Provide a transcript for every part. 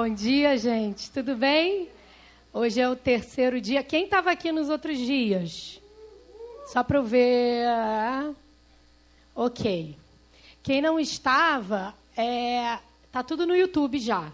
Bom dia, gente. Tudo bem? Hoje é o terceiro dia. Quem estava aqui nos outros dias? Só para eu ver. Ok. Quem não estava, é... tá tudo no YouTube já.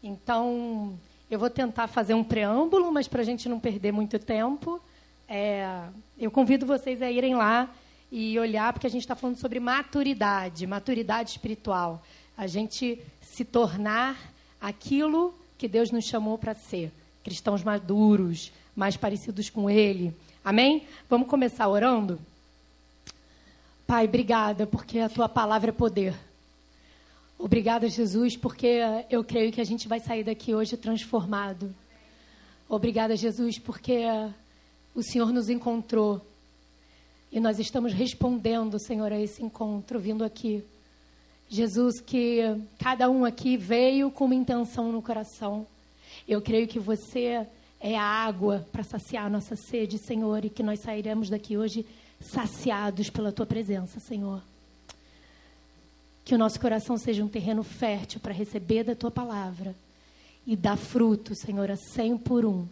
Então, eu vou tentar fazer um preâmbulo, mas para a gente não perder muito tempo, é... eu convido vocês a irem lá e olhar, porque a gente está falando sobre maturidade, maturidade espiritual. A gente se tornar aquilo que Deus nos chamou para ser. Cristãos maduros, mais parecidos com Ele. Amém? Vamos começar orando? Pai, obrigada, porque a tua palavra é poder. Obrigada, Jesus, porque eu creio que a gente vai sair daqui hoje transformado. Obrigada, Jesus, porque o Senhor nos encontrou e nós estamos respondendo, Senhor, a esse encontro, vindo aqui. Jesus, que cada um aqui veio com uma intenção no coração. Eu creio que você é a água para saciar a nossa sede, Senhor, e que nós sairemos daqui hoje saciados pela tua presença, Senhor. Que o nosso coração seja um terreno fértil para receber da tua palavra e dar fruto, Senhor, a cem por um.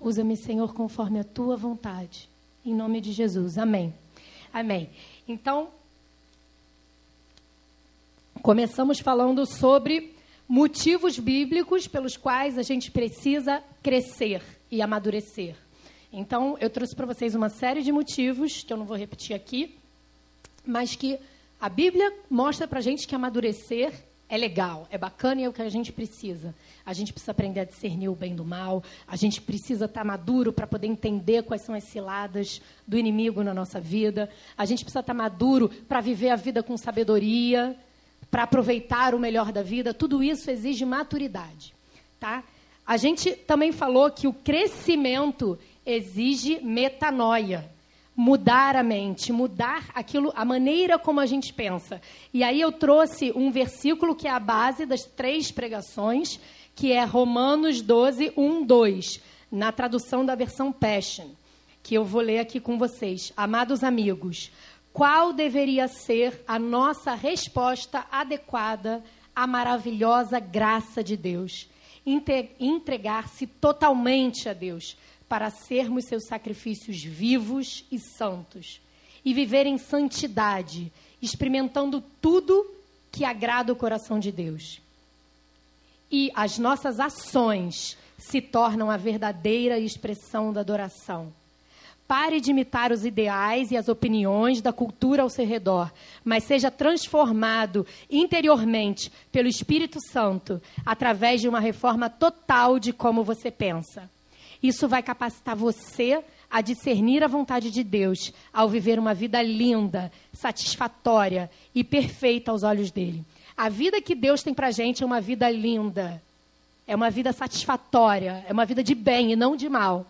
Usa-me, Senhor, conforme a tua vontade. Em nome de Jesus. Amém. Amém. Então, começamos falando sobre motivos bíblicos pelos quais a gente precisa crescer e amadurecer. Então, eu trouxe para vocês uma série de motivos, que eu não vou repetir aqui, mas que a Bíblia mostra para a gente que amadurecer é legal, é bacana e é o que a gente precisa. A gente precisa aprender a discernir o bem do mal, a gente precisa estar tá maduro para poder entender quais são as ciladas do inimigo na nossa vida, a gente precisa estar tá maduro para viver a vida com sabedoria, para aproveitar o melhor da vida. Tudo isso exige maturidade. Tá? A gente também falou que o crescimento exige metanoia mudar a mente, mudar aquilo, a maneira como a gente pensa. E aí eu trouxe um versículo que é a base das três pregações, que é Romanos 12, 1, 2, na tradução da versão Passion, que eu vou ler aqui com vocês. Amados amigos, qual deveria ser a nossa resposta adequada à maravilhosa graça de Deus? Entregar-se totalmente a Deus para sermos seus sacrifícios vivos e santos e viver em santidade, experimentando tudo que agrada o coração de Deus. E as nossas ações se tornam a verdadeira expressão da adoração. Pare de imitar os ideais e as opiniões da cultura ao seu redor, mas seja transformado interiormente pelo Espírito Santo através de uma reforma total de como você pensa. Isso vai capacitar você a discernir a vontade de Deus ao viver uma vida linda, satisfatória e perfeita aos olhos dele. A vida que Deus tem para gente é uma vida linda, é uma vida satisfatória, é uma vida de bem e não de mal.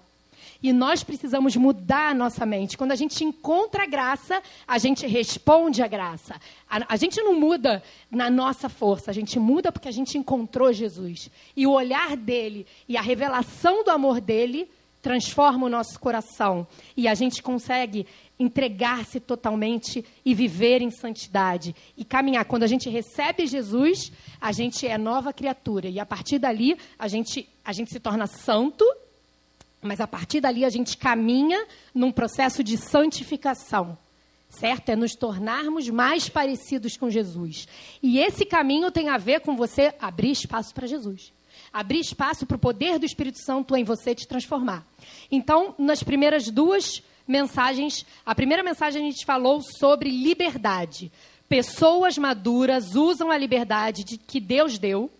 E nós precisamos mudar a nossa mente. Quando a gente encontra a graça, a gente responde à graça. A, a, gente não muda na nossa força, a gente muda porque a gente encontrou Jesus. E o olhar dele e a revelação do amor dele transforma o nosso coração. E a gente consegue entregar-se totalmente e viver em santidade e caminhar. Quando a gente recebe Jesus, a gente é nova criatura. E a partir dali, a gente, a gente se torna santo mas a partir dali a gente caminha num processo de santificação, certo? É nos tornarmos mais parecidos com Jesus. E esse caminho tem a ver com você abrir espaço para Jesus. Abrir espaço para o poder do Espírito Santo em você te transformar. Então, nas primeiras duas mensagens, a primeira mensagem a gente falou sobre liberdade. Pessoas maduras usam a liberdade de, que Deus deu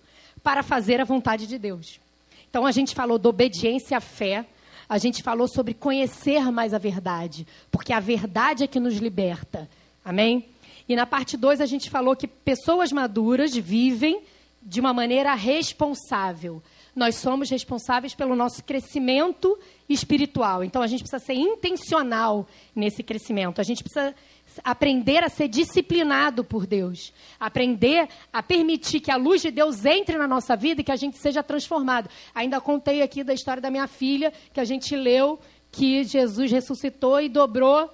para fazer a vontade de Deus. Então a gente falou da obediência à fé, a gente falou sobre conhecer mais a verdade, porque a verdade é que nos liberta. Amém? E na parte 2 a gente falou que pessoas maduras vivem de uma maneira responsável. Nós somos responsáveis pelo nosso crescimento espiritual. Então a gente precisa ser intencional nesse crescimento. A gente precisa aprender a ser disciplinado por Deus, aprender a permitir que a luz de Deus entre na nossa vida e que a gente seja transformado. Ainda contei aqui da história da minha filha, que a gente leu que Jesus ressuscitou e dobrou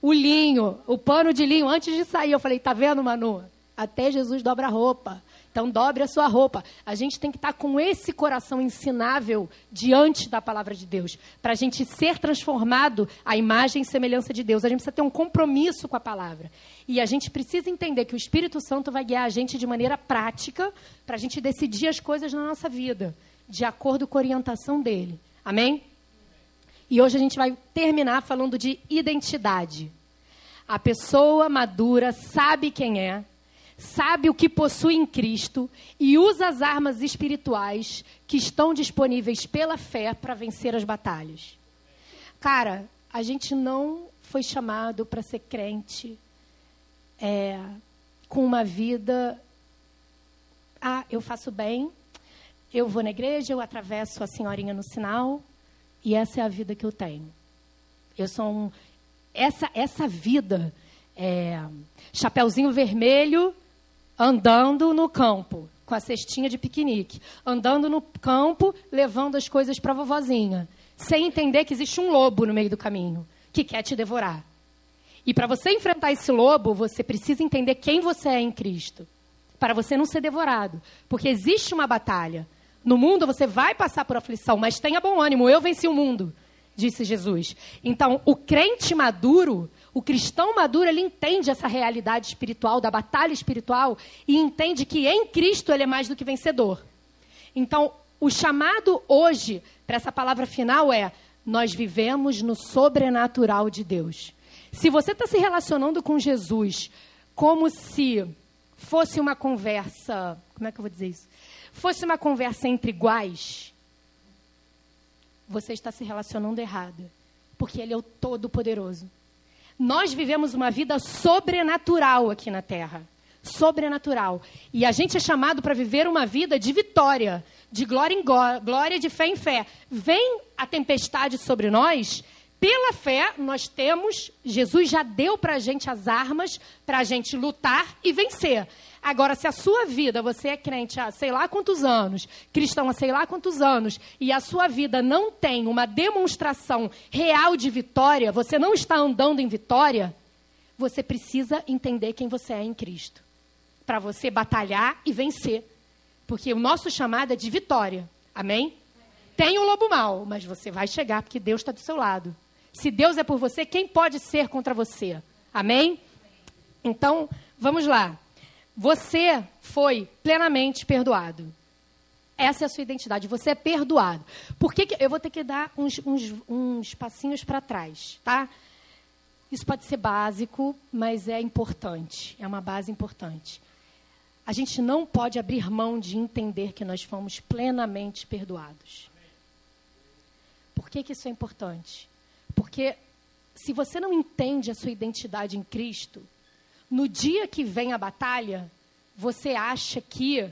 o linho, o pano de linho antes de sair. Eu falei, tá vendo, Manu? até Jesus dobra a roupa. Então, dobre a sua roupa. A gente tem que estar com esse coração ensinável diante da palavra de Deus, para a gente ser transformado à imagem e semelhança de Deus. A gente precisa ter um compromisso com a palavra. E a gente precisa entender que o Espírito Santo vai guiar a gente de maneira prática para a gente decidir as coisas na nossa vida, de acordo com a orientação dele. Amém? E hoje a gente vai terminar falando de identidade. A pessoa madura sabe quem é, sabe o que possui em Cristo e usa as armas espirituais que estão disponíveis pela fé para vencer as batalhas. Cara, a gente não foi chamado para ser crente é, com uma vida. Ah, eu faço bem, eu vou na igreja, eu atravesso a senhorinha no sinal e essa é a vida que eu tenho. Eu sou um. Essa, essa vida. É, chapeuzinho vermelho, andando no campo, com a cestinha de piquenique, andando no campo, levando as coisas para a vovozinha, sem entender que existe um lobo no meio do caminho que quer te devorar. E para você enfrentar esse lobo, você precisa entender quem você é em Cristo, para você não ser devorado, porque existe uma batalha. No mundo você vai passar por aflição, mas tenha bom ânimo, eu venci o mundo, disse Jesus. Então, o crente maduro, o cristão maduro, ele entende essa realidade espiritual, da batalha espiritual, e entende que em Cristo ele é mais do que vencedor. Então, o chamado hoje para essa palavra final é: nós vivemos no sobrenatural de Deus. Se você está se relacionando com Jesus como se fosse uma conversa. Como é que eu vou dizer isso? Fosse uma conversa entre iguais, você está se relacionando errado. Porque Ele é o Todo-Poderoso. Nós vivemos uma vida sobrenatural aqui na Terra. Sobrenatural. E a gente é chamado para viver uma vida de vitória, de glória em glória, de fé em fé. Vem a tempestade sobre nós, pela fé nós temos, Jesus já deu para a gente as armas para a gente lutar e vencer. Agora, se a sua vida, você é crente há sei lá quantos anos, cristão há sei lá quantos anos, e a sua vida não tem uma demonstração real de vitória, você não está andando em vitória, você precisa entender quem você é em Cristo. Para você batalhar e vencer. Porque o nosso chamado é de vitória. Amém? Tem o lobo mal, mas você vai chegar porque Deus está do seu lado. Se Deus é por você, quem pode ser contra você? Amém? Então, vamos lá. Você foi plenamente perdoado. Essa é a sua identidade. Você é perdoado. Por que, que eu vou ter que dar uns, uns, uns passinhos para trás, tá? Isso pode ser básico, mas é importante. É uma base importante. A gente não pode abrir mão de entender que nós fomos plenamente perdoados. Por que, que isso é importante? Porque se você não entende a sua identidade em Cristo, no dia que vem a batalha, você acha que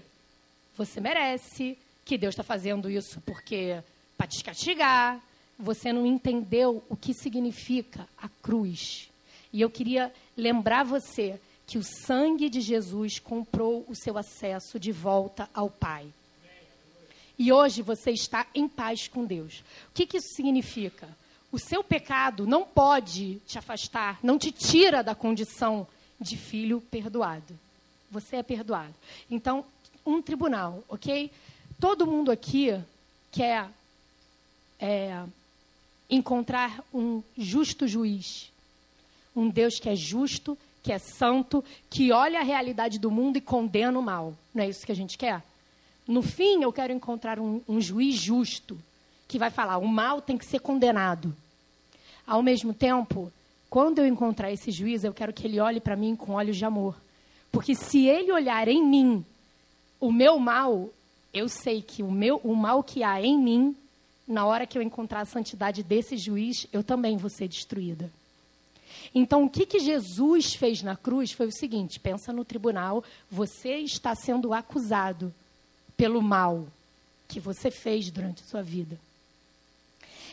você merece, que Deus está fazendo isso porque para te castigar. Você não entendeu o que significa a cruz. E eu queria lembrar você que o sangue de Jesus comprou o seu acesso de volta ao Pai. E hoje você está em paz com Deus. O que, que isso significa? O seu pecado não pode te afastar, não te tira da condição de filho perdoado. Você é perdoado. Então, um tribunal, ok? Todo mundo aqui quer é, encontrar um justo juiz. Um Deus que é justo, que é santo, que olha a realidade do mundo e condena o mal. Não é isso que a gente quer? No fim, eu quero encontrar um, um juiz justo, que vai falar: o mal tem que ser condenado. Ao mesmo tempo, quando eu encontrar esse juiz, eu quero que ele olhe para mim com olhos de amor. Porque se ele olhar em mim o meu mal, eu sei que o, meu, o mal que há em mim, na hora que eu encontrar a santidade desse juiz, eu também vou ser destruída. Então, o que, que Jesus fez na cruz foi o seguinte: pensa no tribunal, você está sendo acusado pelo mal que você fez durante a sua vida.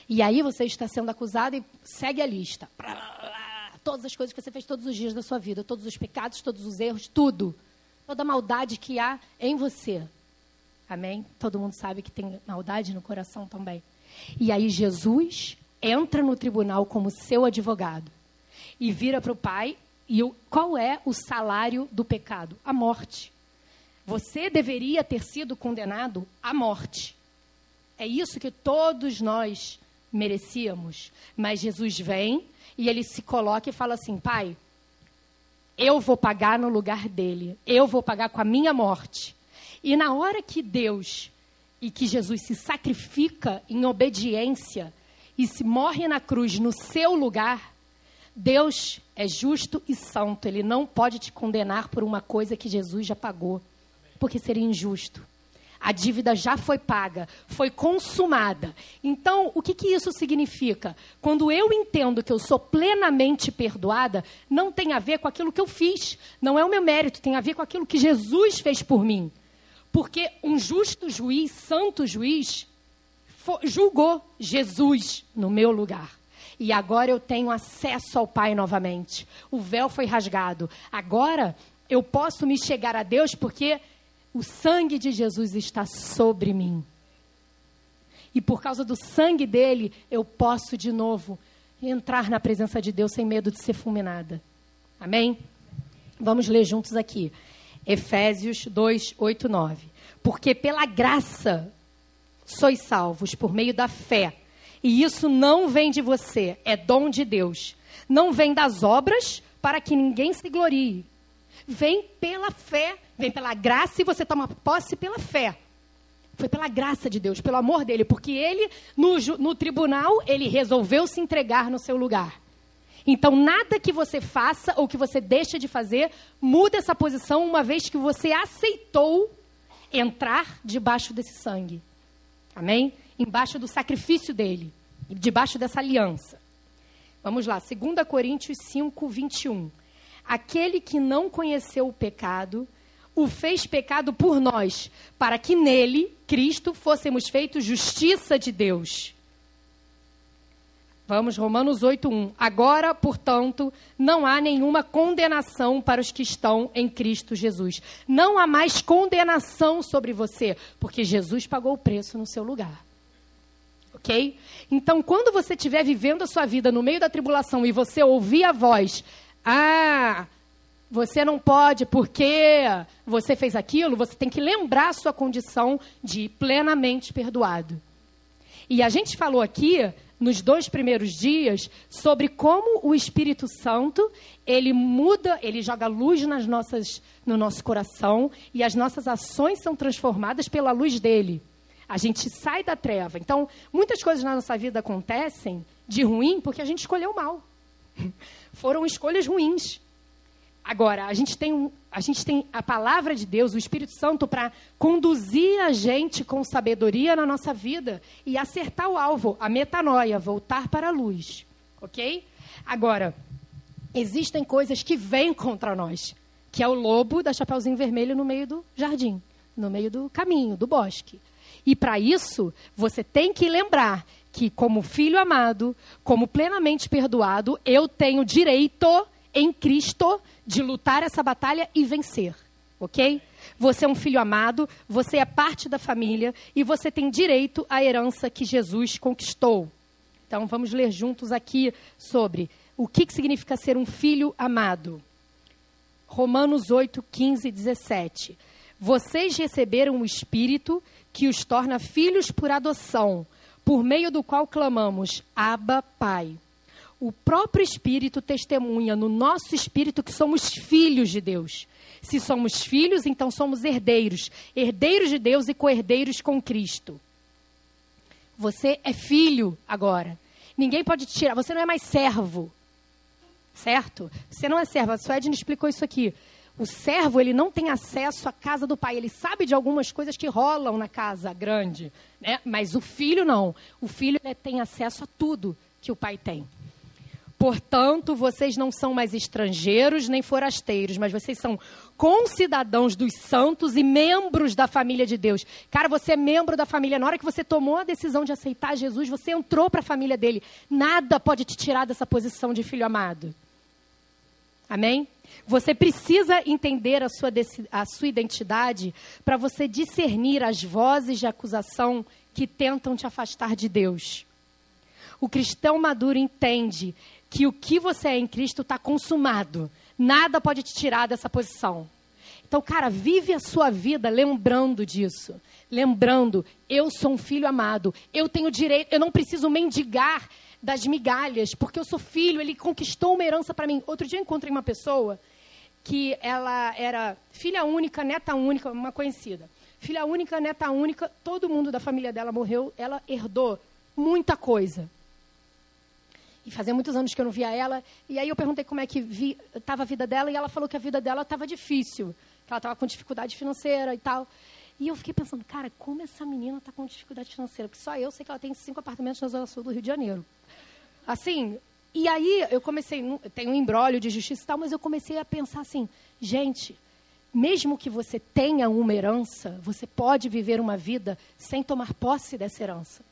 E aí você está sendo acusado e segue a lista. Todas as coisas que você fez todos os dias da sua vida, todos os pecados, todos os erros, tudo. Toda a maldade que há em você. Amém? Todo mundo sabe que tem maldade no coração também. E aí Jesus entra no tribunal como seu advogado e vira para o pai E o, qual é o salário do pecado? A morte. Você deveria ter sido condenado à morte. É isso que todos nós merecíamos. Mas Jesus vem e ele se coloca e fala assim: Pai, eu vou pagar no lugar dele, eu vou pagar com a minha morte. E na hora que Deus e que Jesus se sacrifica em obediência e se morre na cruz no seu lugar, Deus é justo e santo, ele não pode te condenar por uma coisa que Jesus já pagou, porque seria injusto. A dívida já foi paga, foi consumada. Então, o que, que isso significa? Quando eu entendo que eu sou plenamente perdoada, não tem a ver com aquilo que eu fiz, não é o meu mérito, tem a ver com aquilo que Jesus fez por mim. Porque um justo juiz, santo juiz, julgou Jesus no meu lugar. E agora eu tenho acesso ao Pai novamente. O véu foi rasgado. Agora eu posso me chegar a Deus porque o sangue de Jesus está sobre mim. E por causa do sangue dele, eu posso de novo entrar na presença de Deus sem medo de ser fulminada. Amém? Vamos ler juntos aqui. Efésios 2, 8, 9. Porque pela graça sois salvos por meio da fé. E isso não vem de você, é dom de Deus. Não vem das obras para que ninguém se glorie. Vem pela fé, vem pela graça e você toma posse pela fé. Foi pela graça de Deus, pelo amor dele, porque ele, no, no tribunal, ele resolveu se entregar no seu lugar. Então, nada que você faça ou que você deixa de fazer muda essa posição, uma vez que você aceitou entrar debaixo desse sangue. Amém? embaixo do sacrifício dele, debaixo dessa aliança. Vamos lá, 2 Coríntios 5, 21. Aquele que não conheceu o pecado, o fez pecado por nós, para que nele, Cristo, fôssemos feitos justiça de Deus. Vamos, Romanos 8:1. Agora, portanto, não há nenhuma condenação para os que estão em Cristo Jesus. Não há mais condenação sobre você, porque Jesus pagou o preço no seu lugar ok? Então, quando você estiver vivendo a sua vida no meio da tribulação e você ouvir a voz, ah, você não pode porque você fez aquilo, você tem que lembrar a sua condição de plenamente perdoado. E a gente falou aqui nos dois primeiros dias sobre como o Espírito Santo ele muda, ele joga luz nas nossas, no nosso coração e as nossas ações são transformadas pela luz dele. A gente sai da treva. Então, muitas coisas na nossa vida acontecem de ruim porque a gente escolheu mal. Foram escolhas ruins. Agora, a gente tem, a gente tem a palavra de Deus, o Espírito Santo, para conduzir a gente com sabedoria na nossa vida e acertar o alvo, a metanoia, voltar para a luz. Ok? Agora, existem coisas que vêm contra nós, que é o lobo da Chapeuzinho Vermelho no meio do jardim, no meio do caminho, do bosque. E para isso, você tem que lembrar que, como filho amado, como plenamente perdoado, eu tenho direito em Cristo de lutar essa batalha e vencer. Ok? Você é um filho amado, você é parte da família e você tem direito à herança que Jesus conquistou. Então vamos ler juntos aqui sobre o que, que significa ser um filho amado. Romanos 8, 15 e 17. Vocês receberam o Espírito que os torna filhos por adoção, por meio do qual clamamos: Abba, Pai. O próprio Espírito testemunha no nosso espírito que somos filhos de Deus. Se somos filhos, então somos herdeiros, herdeiros de Deus e co-herdeiros com Cristo. Você é filho agora. Ninguém pode tirar. Você não é mais servo. Certo? Você não é servo. A Suedna explicou isso aqui. O servo, ele não tem acesso à casa do pai. Ele sabe de algumas coisas que rolam na casa grande, né? Mas o filho não. O filho tem acesso a tudo que o pai tem. Portanto, vocês não são mais estrangeiros nem forasteiros, mas vocês são concidadãos dos santos e membros da família de Deus. Cara, você é membro da família. Na hora que você tomou a decisão de aceitar Jesus, você entrou para a família dele. Nada pode te tirar dessa posição de filho amado. Amém? Você precisa entender a sua, a sua identidade para você discernir as vozes de acusação que tentam te afastar de Deus. O cristão maduro entende que o que você é em Cristo está consumado. Nada pode te tirar dessa posição. Então, cara, vive a sua vida lembrando disso. Lembrando, eu sou um filho amado. Eu tenho direito, eu não preciso mendigar das migalhas, porque eu sou filho, ele conquistou uma herança para mim. Outro dia eu encontrei uma pessoa que ela era filha única, neta única, uma conhecida. Filha única, neta única, todo mundo da família dela morreu, ela herdou muita coisa. E fazia muitos anos que eu não via ela. E aí eu perguntei como é que estava a vida dela, e ela falou que a vida dela estava difícil, que ela estava com dificuldade financeira e tal. E eu fiquei pensando, cara, como essa menina está com dificuldade financeira? Porque só eu sei que ela tem cinco apartamentos na Zona Sul do Rio de Janeiro. Assim, e aí eu comecei, tem um embrólio de justiça e tal, mas eu comecei a pensar assim, gente, mesmo que você tenha uma herança, você pode viver uma vida sem tomar posse dessa herança.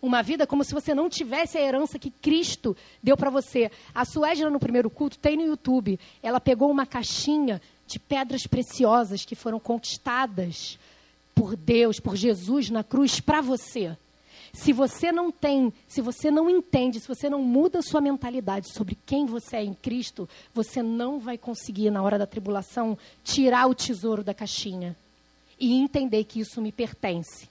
Uma vida como se você não tivesse a herança que Cristo deu para você. A Suédia, no primeiro culto, tem no YouTube. Ela pegou uma caixinha de pedras preciosas que foram conquistadas por Deus, por Jesus na cruz para você. Se você não tem, se você não entende, se você não muda a sua mentalidade sobre quem você é em Cristo, você não vai conseguir, na hora da tribulação, tirar o tesouro da caixinha e entender que isso me pertence.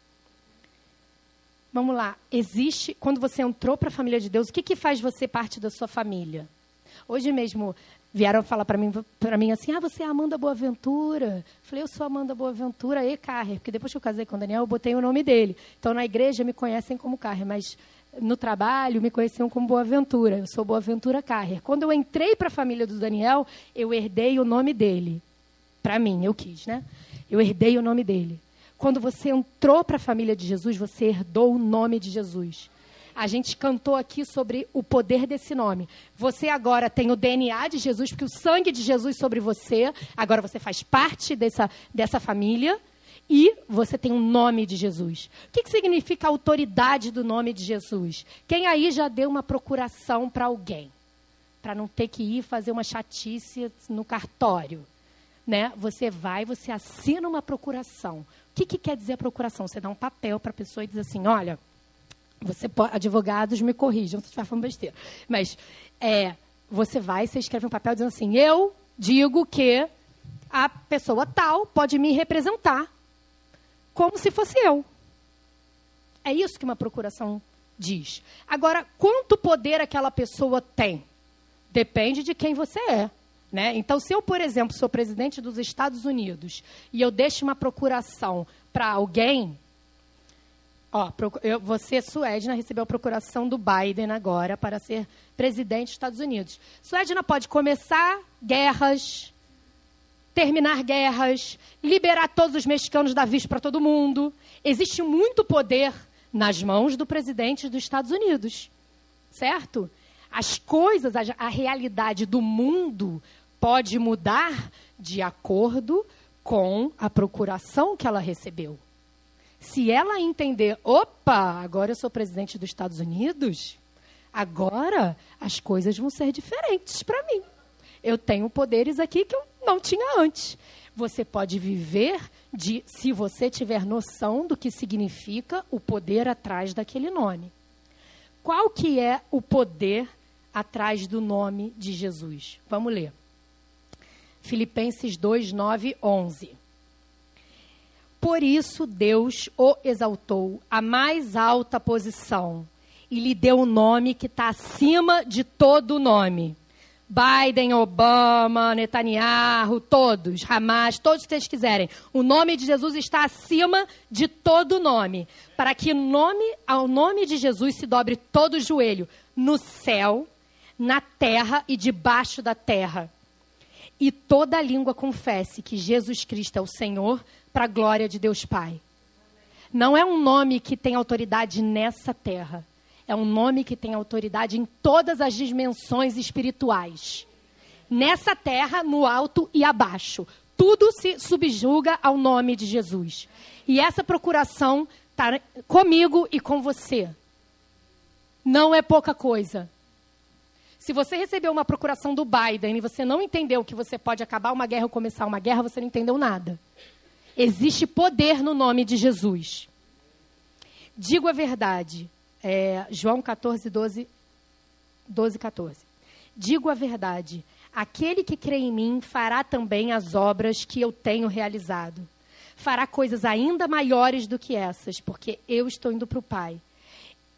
Vamos lá. Existe, quando você entrou para a família de Deus, o que, que faz você parte da sua família? Hoje mesmo, vieram falar para mim, para mim assim, ah, você é Amanda Boaventura. Falei, eu sou Amanda Boaventura e Carrer, porque depois que eu casei com o Daniel, eu botei o nome dele. Então, na igreja me conhecem como Carrer, mas no trabalho me conheciam como Boaventura. Eu sou Boaventura Carrer. Quando eu entrei para a família do Daniel, eu herdei o nome dele. Para mim, eu quis, né? Eu herdei o nome dele. Quando você entrou para a família de Jesus, você herdou o nome de Jesus. A gente cantou aqui sobre o poder desse nome. Você agora tem o DNA de Jesus, porque o sangue de Jesus sobre você, agora você faz parte dessa, dessa família. E você tem o um nome de Jesus. O que, que significa a autoridade do nome de Jesus? Quem aí já deu uma procuração para alguém? Para não ter que ir fazer uma chatice no cartório. Né? Você vai, você assina uma procuração. O que, que quer dizer procuração? Você dá um papel para a pessoa e diz assim: olha, você pode, advogados me corrijam se estiver falando besteira. Mas é, você vai, você escreve um papel dizendo assim: eu digo que a pessoa tal pode me representar como se fosse eu. É isso que uma procuração diz. Agora, quanto poder aquela pessoa tem? Depende de quem você é. Né? Então, se eu, por exemplo, sou presidente dos Estados Unidos e eu deixo uma procuração para alguém, Ó, você, Suedna, recebeu a procuração do Biden agora para ser presidente dos Estados Unidos. Suedna pode começar guerras, terminar guerras, liberar todos os mexicanos da vista para todo mundo. Existe muito poder nas mãos do presidente dos Estados Unidos, certo? As coisas, a, a realidade do mundo pode mudar de acordo com a procuração que ela recebeu. Se ela entender, opa, agora eu sou presidente dos Estados Unidos, agora as coisas vão ser diferentes para mim. Eu tenho poderes aqui que eu não tinha antes. Você pode viver de se você tiver noção do que significa o poder atrás daquele nome. Qual que é o poder atrás do nome de Jesus? Vamos ler. Filipenses 2, 9, 11. Por isso Deus o exaltou à mais alta posição e lhe deu um nome que está acima de todo nome. Biden, Obama, Netanyahu, todos, Hamas, todos que vocês quiserem. O nome de Jesus está acima de todo nome, para que nome, ao nome de Jesus se dobre todo o joelho, no céu, na terra e debaixo da terra. E toda língua confesse que Jesus Cristo é o Senhor, para a glória de Deus Pai. Não é um nome que tem autoridade nessa terra. É um nome que tem autoridade em todas as dimensões espirituais. Nessa terra, no alto e abaixo. Tudo se subjuga ao nome de Jesus. E essa procuração está comigo e com você. Não é pouca coisa. Se você recebeu uma procuração do Biden e você não entendeu que você pode acabar uma guerra ou começar uma guerra, você não entendeu nada. Existe poder no nome de Jesus. Digo a verdade. É, João 14, 12, 12, 14. Digo a verdade: aquele que crê em mim fará também as obras que eu tenho realizado. Fará coisas ainda maiores do que essas, porque eu estou indo para o Pai.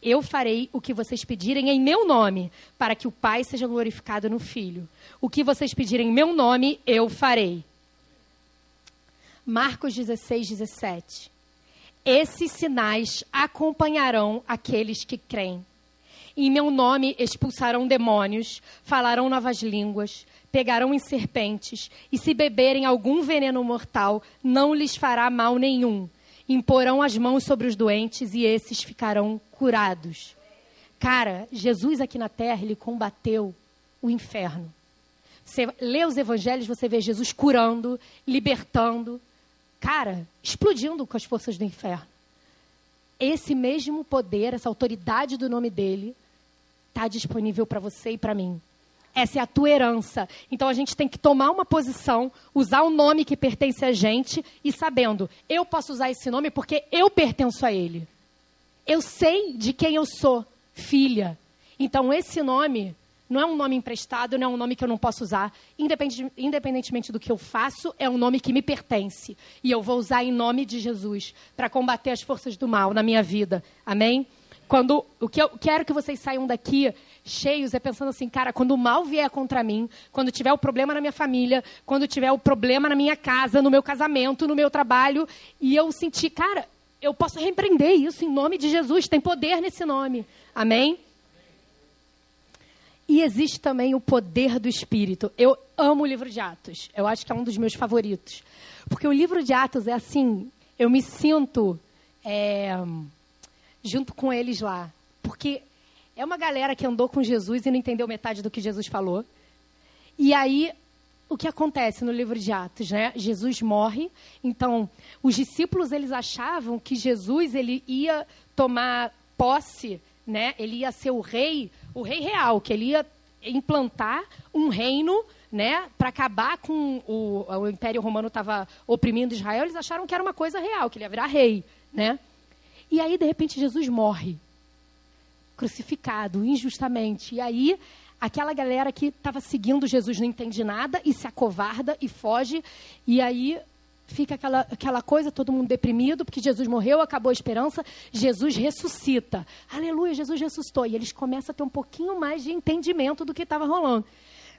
Eu farei o que vocês pedirem em meu nome, para que o Pai seja glorificado no Filho. O que vocês pedirem em meu nome, eu farei. Marcos 16, 17. Esses sinais acompanharão aqueles que creem. Em meu nome expulsarão demônios, falarão novas línguas, pegarão em serpentes, e se beberem algum veneno mortal, não lhes fará mal nenhum. Imporão as mãos sobre os doentes e esses ficarão curados. Cara, Jesus aqui na terra, ele combateu o inferno. Você lê os evangelhos, você vê Jesus curando, libertando, cara, explodindo com as forças do inferno. Esse mesmo poder, essa autoridade do nome dele, está disponível para você e para mim. Essa é a tua herança. Então a gente tem que tomar uma posição, usar o nome que pertence a gente e sabendo, eu posso usar esse nome porque eu pertenço a ele. Eu sei de quem eu sou, filha. Então esse nome não é um nome emprestado, não é um nome que eu não posso usar. Independentemente do que eu faço, é um nome que me pertence. E eu vou usar em nome de Jesus para combater as forças do mal na minha vida. Amém? Quando o que eu quero que vocês saiam daqui cheios é pensando assim, cara, quando o mal vier contra mim, quando tiver o problema na minha família, quando tiver o problema na minha casa, no meu casamento, no meu trabalho, e eu sentir, cara, eu posso repreender isso em nome de Jesus, tem poder nesse nome. Amém? E existe também o poder do Espírito. Eu amo o livro de Atos. Eu acho que é um dos meus favoritos. Porque o livro de Atos é assim, eu me sinto é, junto com eles lá. Porque é uma galera que andou com Jesus e não entendeu metade do que Jesus falou. E aí, o que acontece no livro de Atos, né? Jesus morre. Então, os discípulos eles achavam que Jesus ele ia tomar posse, né? Ele ia ser o rei o rei real, que ele ia implantar um reino né, para acabar com o, o Império Romano estava oprimindo Israel, eles acharam que era uma coisa real, que ele ia virar rei, né? E aí de repente Jesus morre, crucificado injustamente. E aí aquela galera que estava seguindo Jesus não entende nada e se acovarda e foge. E aí fica aquela, aquela coisa, todo mundo deprimido, porque Jesus morreu, acabou a esperança, Jesus ressuscita. Aleluia, Jesus ressuscitou. E eles começam a ter um pouquinho mais de entendimento do que estava rolando.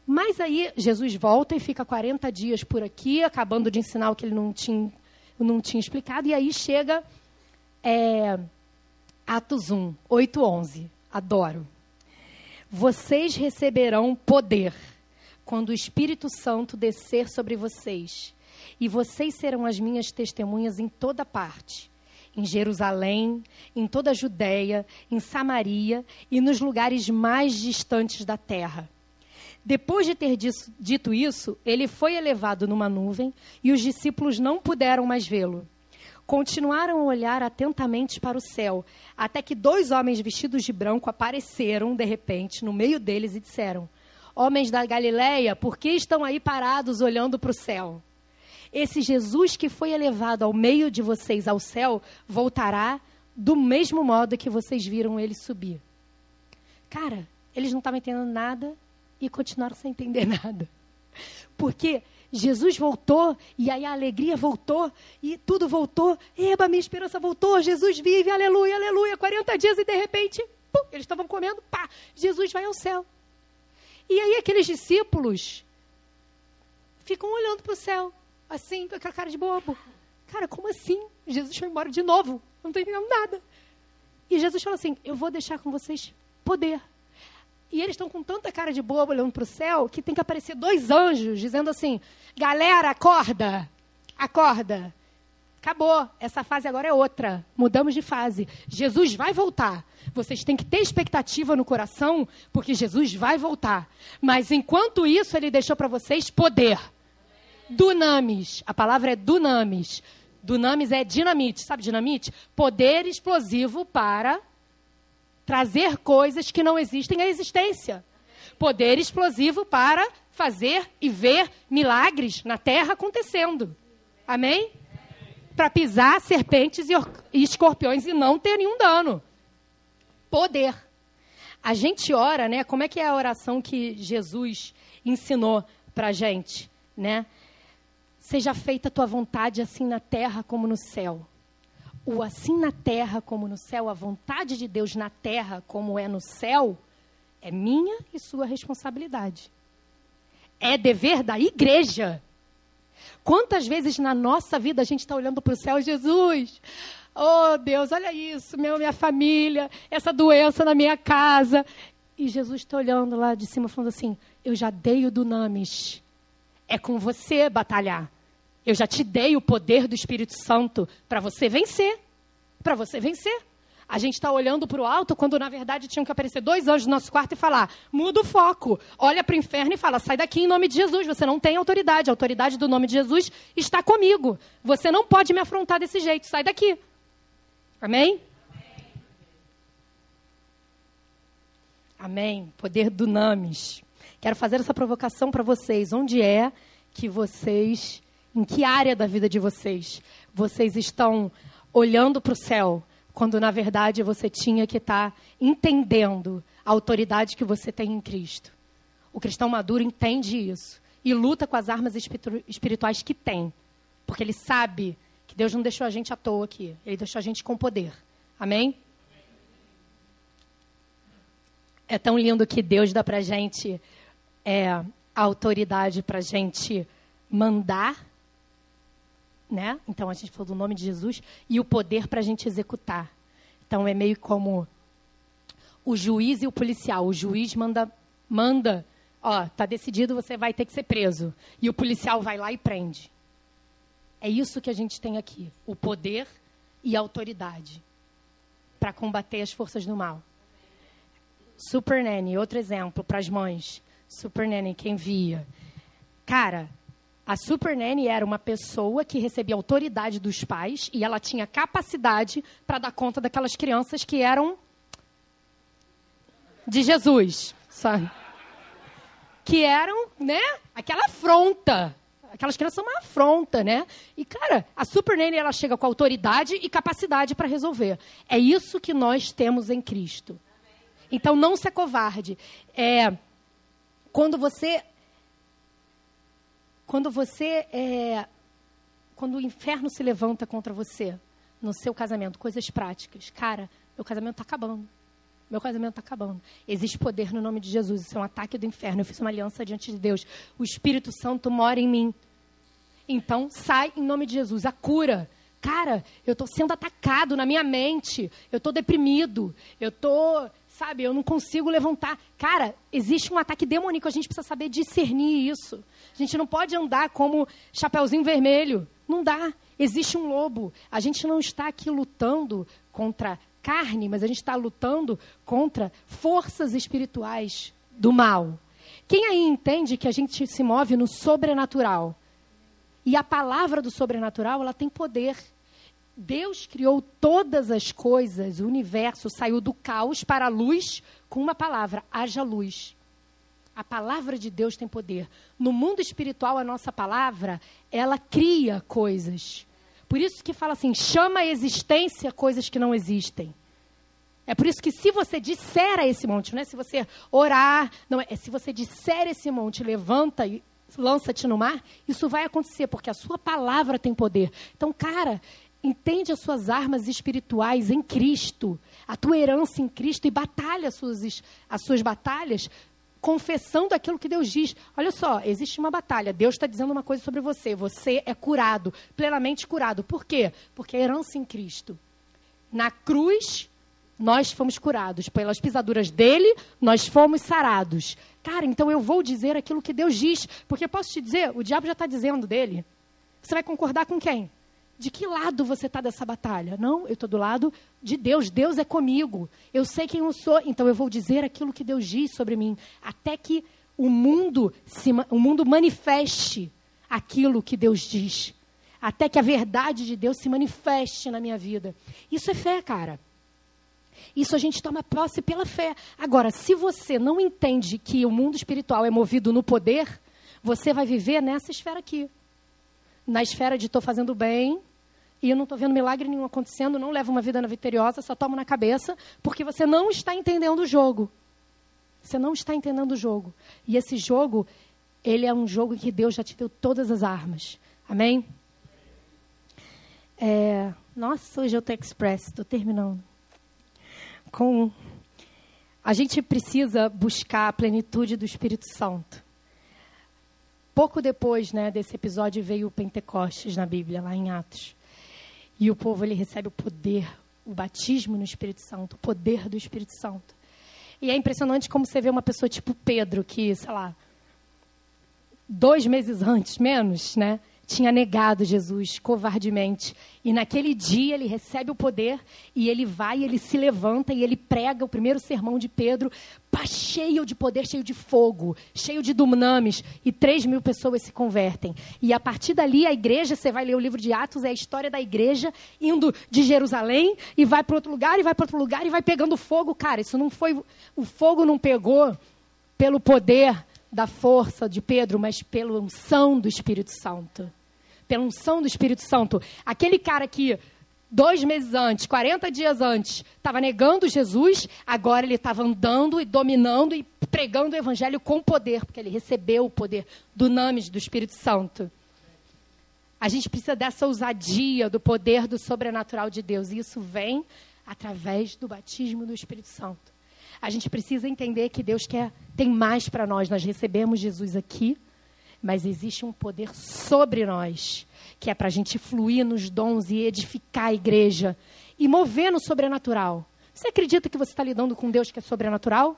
Mas aí Jesus volta e fica 40 dias por aqui, acabando de ensinar o que ele não tinha, não tinha explicado. E aí chega é, Atos 1, 8, 11. Adoro. Vocês receberão poder quando o Espírito Santo descer sobre vocês e vocês serão as minhas testemunhas em toda parte. Em Jerusalém, em toda a Judéia, em Samaria e nos lugares mais distantes da terra. Depois de ter dito isso, ele foi elevado numa nuvem e os discípulos não puderam mais vê-lo. Continuaram a olhar atentamente para o céu, até que dois homens vestidos de branco apareceram de repente no meio deles e disseram: Homens da Galileia, por que estão aí parados olhando para o céu? Esse Jesus que foi elevado ao meio de vocês ao céu voltará do mesmo modo que vocês viram ele subir. Cara, eles não estavam entendendo nada e continuaram sem entender nada. Porque Jesus voltou e aí a alegria voltou e tudo voltou. Eba, minha esperança voltou. Jesus vive, aleluia, aleluia. 40 dias e de repente, pum, eles estavam comendo, pá, Jesus vai ao céu. E aí aqueles discípulos ficam olhando para o céu assim, com aquela cara de bobo. Cara, como assim? Jesus foi embora de novo. Não estou entendendo nada. E Jesus falou assim: Eu vou deixar com vocês poder. E eles estão com tanta cara de bobo olhando para o céu que tem que aparecer dois anjos dizendo assim: Galera, acorda! Acorda! Acabou. Essa fase agora é outra. Mudamos de fase. Jesus vai voltar. Vocês têm que ter expectativa no coração, porque Jesus vai voltar. Mas enquanto isso, ele deixou para vocês poder dunamis. A palavra é dunamis. Dunamis é dinamite. Sabe dinamite? Poder explosivo para trazer coisas que não existem à existência. Poder explosivo para fazer e ver milagres na terra acontecendo. Amém? Para pisar serpentes e escorpiões e não ter nenhum dano. Poder. A gente ora, né? Como é que é a oração que Jesus ensinou para gente, né? Seja feita a tua vontade assim na terra como no céu. O assim na terra como no céu, a vontade de Deus na terra como é no céu, é minha e sua responsabilidade. É dever da igreja. Quantas vezes na nossa vida a gente está olhando para o céu, Jesus, Oh, Deus, olha isso, meu, minha família, essa doença na minha casa. E Jesus está olhando lá de cima, falando assim: Eu já dei o dunamis. É com você batalhar. Eu já te dei o poder do Espírito Santo para você vencer. Para você vencer. A gente está olhando para o alto quando, na verdade, tinham que aparecer dois anjos no nosso quarto e falar: muda o foco, olha para o inferno e fala: sai daqui em nome de Jesus. Você não tem autoridade. A autoridade do nome de Jesus está comigo. Você não pode me afrontar desse jeito. Sai daqui. Amém? Amém. Poder do Names. Quero fazer essa provocação para vocês. Onde é que vocês, em que área da vida de vocês, vocês estão olhando para o céu, quando na verdade você tinha que estar tá entendendo a autoridade que você tem em Cristo? O cristão maduro entende isso e luta com as armas espirituais que tem, porque ele sabe que Deus não deixou a gente à toa aqui. Ele deixou a gente com poder. Amém? É tão lindo que Deus dá pra gente é, a autoridade pra gente mandar, né? Então a gente falou do nome de Jesus e o poder pra gente executar. Então é meio como o juiz e o policial. O juiz manda, manda, ó, tá decidido, você vai ter que ser preso. E o policial vai lá e prende. É isso que a gente tem aqui: o poder e a autoridade para combater as forças do mal. Super Nanny, outro exemplo para as mães. Super Nanny, quem via. Cara, a Super Nanny era uma pessoa que recebia autoridade dos pais e ela tinha capacidade para dar conta daquelas crianças que eram de Jesus, sabe? Que eram, né, aquela afronta aquelas crianças são uma afronta, né? E, cara, a Super Nanny, ela chega com autoridade e capacidade para resolver. É isso que nós temos em Cristo. Então, não se covarde. É, quando você... Quando você... É, quando o inferno se levanta contra você, no seu casamento, coisas práticas. Cara, meu casamento está acabando. Meu casamento está acabando. Existe poder no nome de Jesus. Isso é um ataque do inferno. Eu fiz uma aliança diante de Deus. O Espírito Santo mora em mim. Então, sai em nome de Jesus. A cura. Cara, eu estou sendo atacado na minha mente. Eu estou deprimido. Eu estou, sabe, eu não consigo levantar. Cara, existe um ataque demoníaco. A gente precisa saber discernir isso. A gente não pode andar como chapeuzinho vermelho. Não dá. Existe um lobo. A gente não está aqui lutando contra carne, mas a gente está lutando contra forças espirituais do mal. Quem aí entende que a gente se move no sobrenatural? E a palavra do sobrenatural, ela tem poder. Deus criou todas as coisas, o universo saiu do caos para a luz com uma palavra: haja luz. A palavra de Deus tem poder. No mundo espiritual, a nossa palavra, ela cria coisas. Por isso que fala assim: chama a existência coisas que não existem. É por isso que se você disser a esse monte, não é se você orar, não é, é se você disser esse monte, levanta e lança-te no mar, isso vai acontecer, porque a sua palavra tem poder. Então, cara, entende as suas armas espirituais em Cristo, a tua herança em Cristo e batalha as suas, as suas batalhas confessando aquilo que Deus diz. Olha só, existe uma batalha. Deus está dizendo uma coisa sobre você. Você é curado, plenamente curado. Por quê? Porque a herança em Cristo. Na cruz, nós fomos curados. Pelas pisaduras dele, nós fomos sarados. Cara, então eu vou dizer aquilo que Deus diz. Porque posso te dizer, o diabo já está dizendo dele. Você vai concordar com quem? De que lado você está dessa batalha? Não, eu estou do lado de Deus. Deus é comigo. Eu sei quem eu sou, então eu vou dizer aquilo que Deus diz sobre mim. Até que o mundo, se, o mundo manifeste aquilo que Deus diz. Até que a verdade de Deus se manifeste na minha vida. Isso é fé, cara. Isso a gente toma posse pela fé. Agora, se você não entende que o mundo espiritual é movido no poder, você vai viver nessa esfera aqui. Na esfera de estou fazendo bem e eu não estou vendo milagre nenhum acontecendo, não levo uma vida vitoriosa, só tomo na cabeça, porque você não está entendendo o jogo. Você não está entendendo o jogo. E esse jogo, ele é um jogo que Deus já te deu todas as armas. Amém? É, nossa, hoje eu tô express, estou terminando. Com a gente precisa buscar a plenitude do Espírito Santo. Pouco depois, né, desse episódio veio o Pentecostes na Bíblia, lá em Atos. E o povo ele recebe o poder, o batismo no Espírito Santo, o poder do Espírito Santo. E é impressionante como você vê uma pessoa tipo Pedro, que, sei lá, dois meses antes, menos, né? Tinha negado Jesus covardemente. E naquele dia ele recebe o poder e ele vai, ele se levanta e ele prega o primeiro sermão de Pedro, cheio de poder, cheio de fogo, cheio de dunamis, e três mil pessoas se convertem. E a partir dali a igreja, você vai ler o livro de Atos, é a história da igreja indo de Jerusalém e vai para outro lugar, e vai para outro lugar, e vai pegando fogo. Cara, isso não foi. O fogo não pegou pelo poder da força de Pedro, mas pela unção do Espírito Santo pela unção do Espírito Santo. Aquele cara que dois meses antes, 40 dias antes, estava negando Jesus, agora ele estava andando e dominando e pregando o evangelho com poder, porque ele recebeu o poder do Names do Espírito Santo. A gente precisa dessa ousadia do poder do sobrenatural de Deus. E isso vem através do batismo do Espírito Santo. A gente precisa entender que Deus quer, tem mais para nós. Nós recebemos Jesus aqui mas existe um poder sobre nós, que é para a gente fluir nos dons e edificar a igreja e mover no sobrenatural. Você acredita que você está lidando com Deus que é sobrenatural?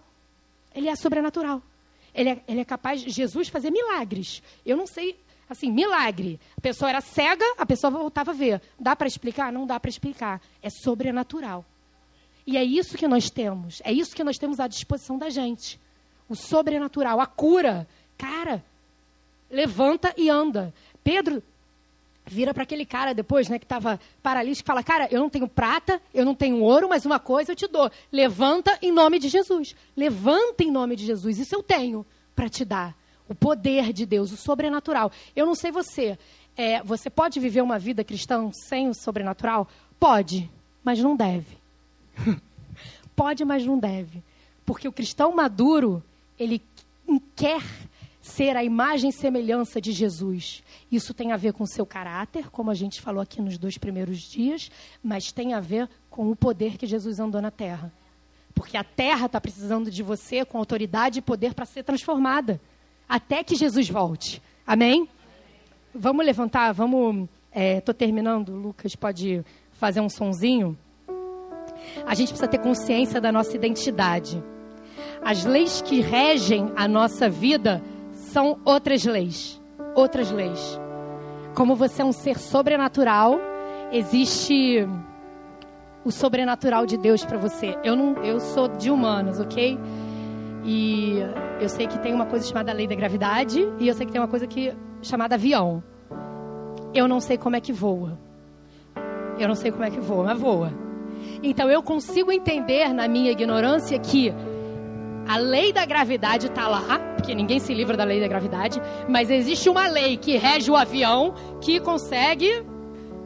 Ele é sobrenatural. Ele é, ele é capaz, Jesus, fazer milagres. Eu não sei, assim, milagre. A pessoa era cega, a pessoa voltava a ver. Dá para explicar? Não dá para explicar. É sobrenatural. E é isso que nós temos. É isso que nós temos à disposição da gente. O sobrenatural, a cura. Cara, levanta e anda. Pedro vira para aquele cara depois, né, que estava paralítico, e fala: Cara, eu não tenho prata, eu não tenho ouro, mas uma coisa eu te dou. Levanta em nome de Jesus. Levanta em nome de Jesus. Isso eu tenho para te dar. O poder de Deus, o sobrenatural. Eu não sei você. É, você pode viver uma vida cristã sem o sobrenatural? Pode, mas não deve. pode, mas não deve. Porque o cristão maduro, ele quer ser a imagem e semelhança de Jesus. Isso tem a ver com o seu caráter, como a gente falou aqui nos dois primeiros dias, mas tem a ver com o poder que Jesus andou na terra. Porque a terra está precisando de você com autoridade e poder para ser transformada. Até que Jesus volte. Amém? Vamos levantar, vamos. Estou é, terminando, Lucas pode fazer um sonzinho. A gente precisa ter consciência da nossa identidade. As leis que regem a nossa vida são outras leis. Outras leis. Como você é um ser sobrenatural, existe o sobrenatural de Deus para você. Eu não, eu sou de humanos, ok? E eu sei que tem uma coisa chamada lei da gravidade e eu sei que tem uma coisa que chamada avião. Eu não sei como é que voa. Eu não sei como é que voa, mas voa. Então eu consigo entender na minha ignorância que a lei da gravidade está lá, porque ninguém se livra da lei da gravidade, mas existe uma lei que rege o avião que consegue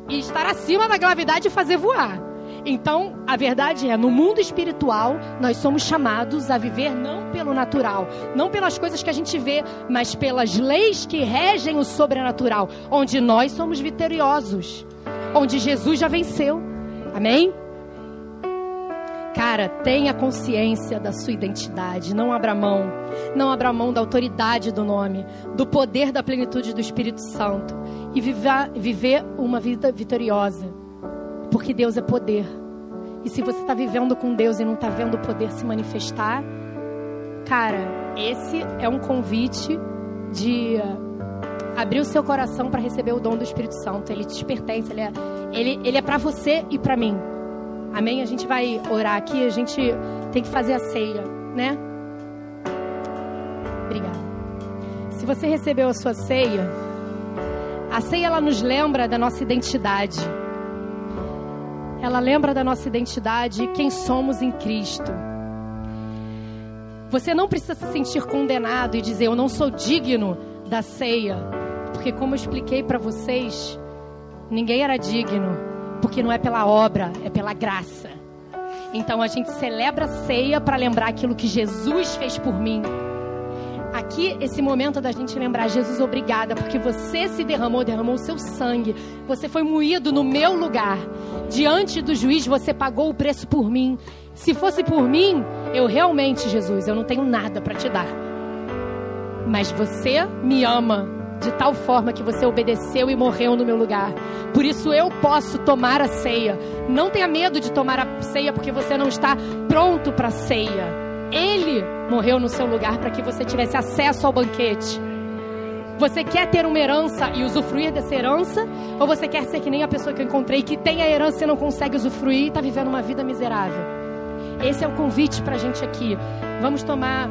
estar acima da gravidade e fazer voar. Então, a verdade é, no mundo espiritual, nós somos chamados a viver não pelo natural, não pelas coisas que a gente vê, mas pelas leis que regem o sobrenatural, onde nós somos vitoriosos, onde Jesus já venceu. Amém? Cara, tenha consciência da sua identidade. Não abra mão. Não abra mão da autoridade do nome, do poder da plenitude do Espírito Santo. E viver, viver uma vida vitoriosa. Porque Deus é poder. E se você está vivendo com Deus e não está vendo o poder se manifestar, cara, esse é um convite de abrir o seu coração para receber o dom do Espírito Santo. Ele te pertence, ele é, ele, ele é para você e para mim. Amém? A gente vai orar aqui, a gente tem que fazer a ceia, né? Obrigada. Se você recebeu a sua ceia, a ceia ela nos lembra da nossa identidade. Ela lembra da nossa identidade, quem somos em Cristo. Você não precisa se sentir condenado e dizer eu não sou digno da ceia, porque como eu expliquei para vocês, ninguém era digno porque não é pela obra, é pela graça. Então a gente celebra a ceia para lembrar aquilo que Jesus fez por mim. Aqui, esse momento da gente lembrar, Jesus, obrigada, porque você se derramou, derramou o seu sangue. Você foi moído no meu lugar. Diante do juiz, você pagou o preço por mim. Se fosse por mim, eu realmente, Jesus, eu não tenho nada para te dar. Mas você me ama de tal forma que você obedeceu e morreu no meu lugar. Por isso eu posso tomar a ceia. Não tenha medo de tomar a ceia porque você não está pronto para a ceia. Ele morreu no seu lugar para que você tivesse acesso ao banquete. Você quer ter uma herança e usufruir dessa herança? Ou você quer ser que nem a pessoa que eu encontrei que tem a herança e não consegue usufruir e está vivendo uma vida miserável? Esse é o convite para a gente aqui. Vamos tomar,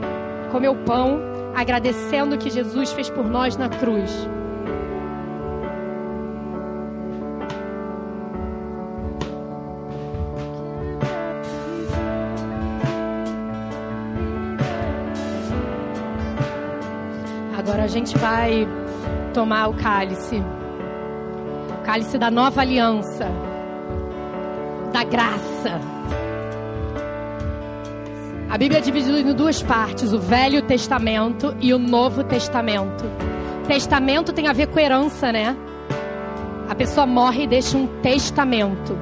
comer o pão agradecendo o que Jesus fez por nós na cruz. Agora a gente vai tomar o cálice o cálice da nova aliança, da graça. A Bíblia é dividida em duas partes: o Velho Testamento e o Novo Testamento. Testamento tem a ver com herança, né? A pessoa morre e deixa um testamento.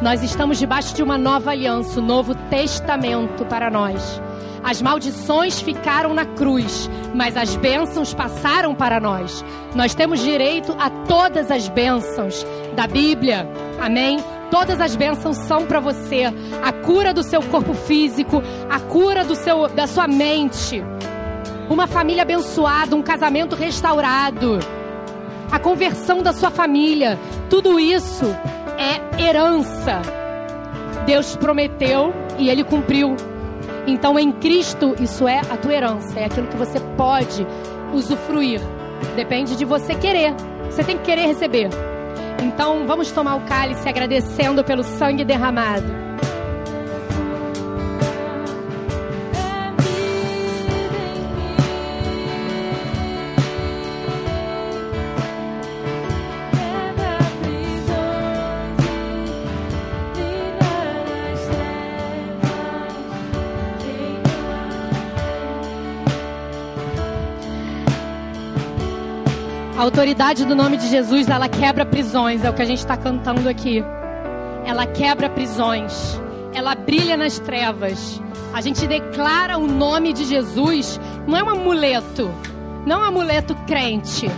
Nós estamos debaixo de uma nova aliança, o um novo testamento para nós. As maldições ficaram na cruz, mas as bênçãos passaram para nós. Nós temos direito a todas as bênçãos da Bíblia. Amém? Todas as bênçãos são para você. A cura do seu corpo físico, a cura do seu, da sua mente, uma família abençoada, um casamento restaurado, a conversão da sua família. Tudo isso é herança. Deus prometeu e ele cumpriu. Então, em Cristo, isso é a tua herança, é aquilo que você pode usufruir. Depende de você querer. Você tem que querer receber. Então vamos tomar o cálice agradecendo pelo sangue derramado. Autoridade do nome de Jesus, ela quebra prisões, é o que a gente está cantando aqui. Ela quebra prisões, ela brilha nas trevas. A gente declara o nome de Jesus, não é um amuleto, não é um amuleto crente.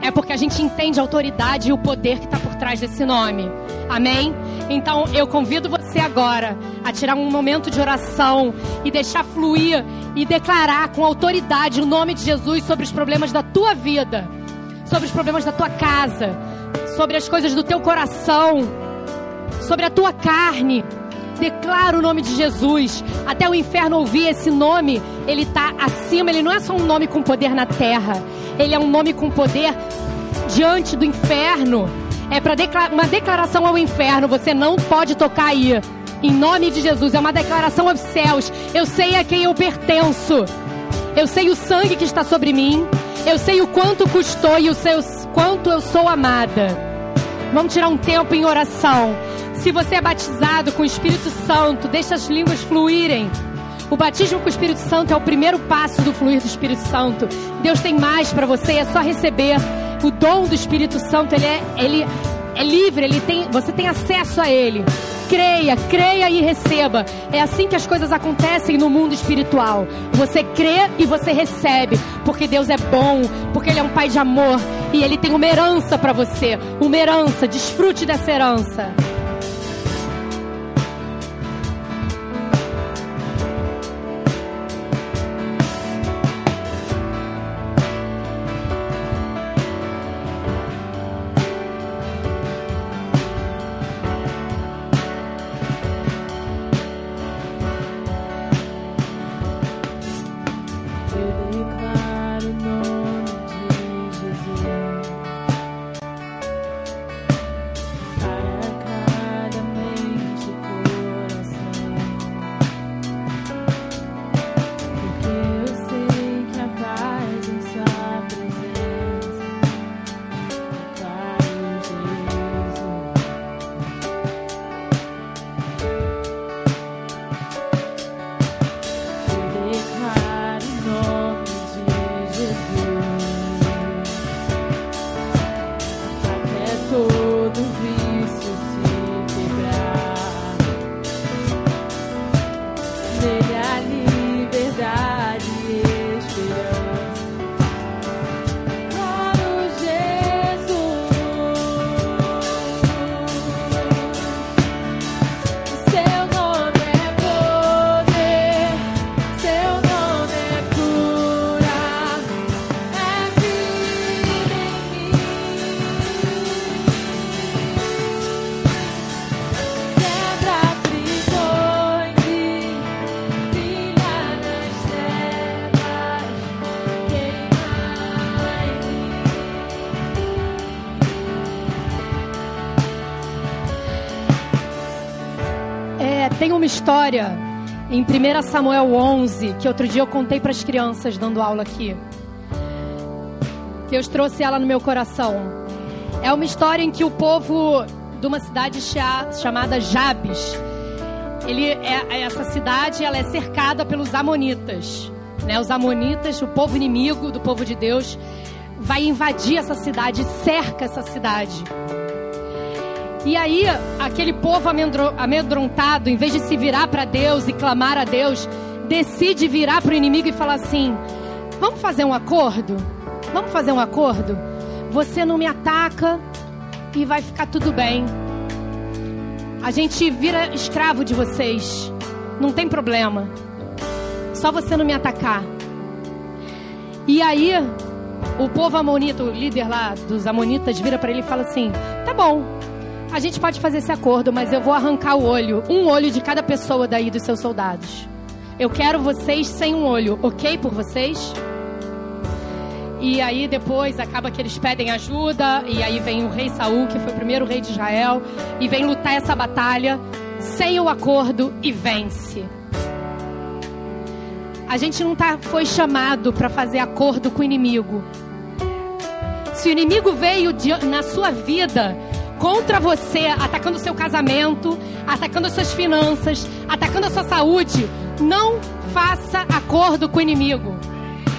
É porque a gente entende a autoridade e o poder que está por trás desse nome. Amém? Então eu convido você agora a tirar um momento de oração e deixar fluir e declarar com autoridade o nome de Jesus sobre os problemas da tua vida, sobre os problemas da tua casa, sobre as coisas do teu coração, sobre a tua carne. Declara o nome de Jesus. Até o inferno ouvir esse nome, ele está acima. Ele não é só um nome com poder na terra, ele é um nome com poder diante do inferno. É para declarar uma declaração ao inferno. Você não pode tocar aí. Em nome de Jesus, é uma declaração aos céus. Eu sei a quem eu pertenço. Eu sei o sangue que está sobre mim. Eu sei o quanto custou e o seu, quanto eu sou amada. Vamos tirar um tempo em oração. Se você é batizado com o Espírito Santo, deixa as línguas fluírem. O batismo com o Espírito Santo é o primeiro passo do fluir do Espírito Santo. Deus tem mais para você, é só receber. O dom do Espírito Santo, ele é, ele é livre, ele tem, você tem acesso a ele. Creia, creia e receba. É assim que as coisas acontecem no mundo espiritual. Você crê e você recebe, porque Deus é bom, porque Ele é um Pai de amor e Ele tem uma herança para você. Uma herança, desfrute dessa herança. História em 1 Samuel 11 que outro dia eu contei para as crianças dando aula aqui. Deus trouxe ela no meu coração. É uma história em que o povo de uma cidade chamada Jabes, ele é, essa cidade ela é cercada pelos amonitas, né? Os amonitas, o povo inimigo do povo de Deus, vai invadir essa cidade, cerca essa cidade. E aí, aquele povo amedrontado, em vez de se virar para Deus e clamar a Deus, decide virar para o inimigo e falar assim: Vamos fazer um acordo? Vamos fazer um acordo? Você não me ataca e vai ficar tudo bem. A gente vira escravo de vocês. Não tem problema. Só você não me atacar. E aí, o povo amonita, o líder lá dos amonitas, vira para ele e fala assim: Tá bom, a gente pode fazer esse acordo, mas eu vou arrancar o olho, um olho de cada pessoa daí dos seus soldados. Eu quero vocês sem um olho, ok por vocês? E aí depois acaba que eles pedem ajuda, e aí vem o rei Saul, que foi o primeiro rei de Israel, e vem lutar essa batalha sem o acordo e vence. A gente não tá, foi chamado para fazer acordo com o inimigo. Se o inimigo veio de, na sua vida contra você, atacando o seu casamento, atacando as suas finanças, atacando a sua saúde, não faça acordo com o inimigo.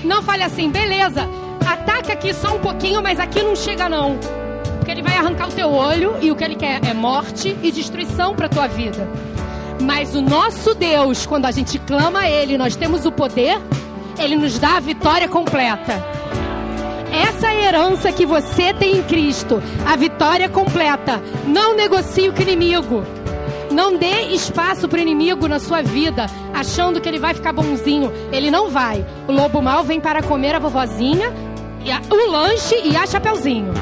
Não fale assim, beleza, ataca aqui só um pouquinho, mas aqui não chega não. Porque ele vai arrancar o teu olho e o que ele quer é morte e destruição para tua vida. Mas o nosso Deus, quando a gente clama a ele, nós temos o poder, ele nos dá a vitória completa. Essa é herança que você tem em Cristo, a vitória completa. Não negocie com o inimigo. Não dê espaço para o inimigo na sua vida, achando que ele vai ficar bonzinho. Ele não vai. O lobo mal vem para comer a vovozinha, o lanche e a chapeuzinho.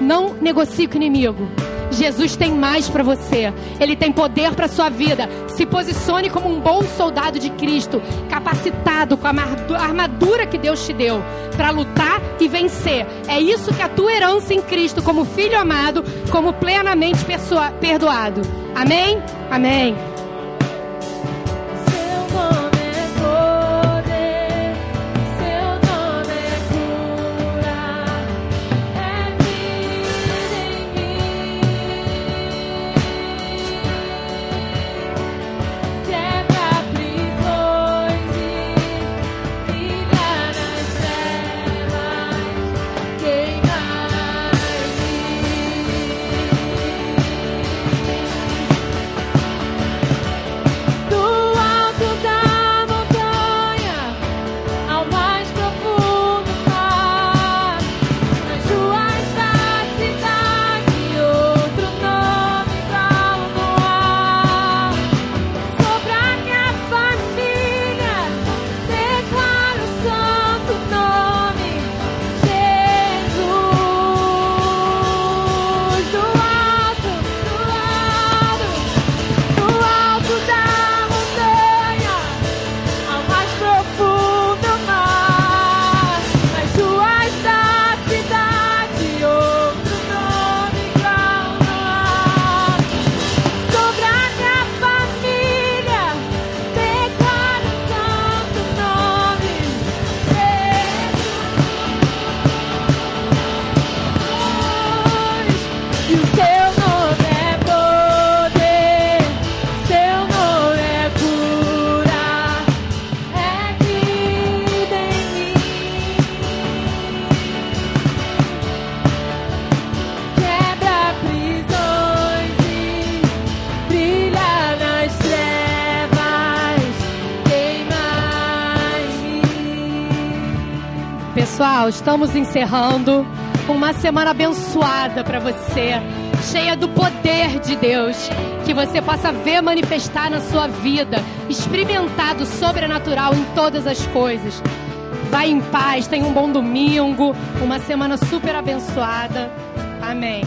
Não negocie com o inimigo. Jesus tem mais para você. Ele tem poder para sua vida. Se posicione como um bom soldado de Cristo, capacitado com a armadura que Deus te deu para lutar e vencer. É isso que a tua herança em Cristo, como filho amado, como plenamente perdoado. Amém? Amém. Estamos encerrando uma semana abençoada para você, cheia do poder de Deus, que você possa ver manifestar na sua vida, experimentar do sobrenatural em todas as coisas. Vai em paz, tenha um bom domingo, uma semana super abençoada. Amém.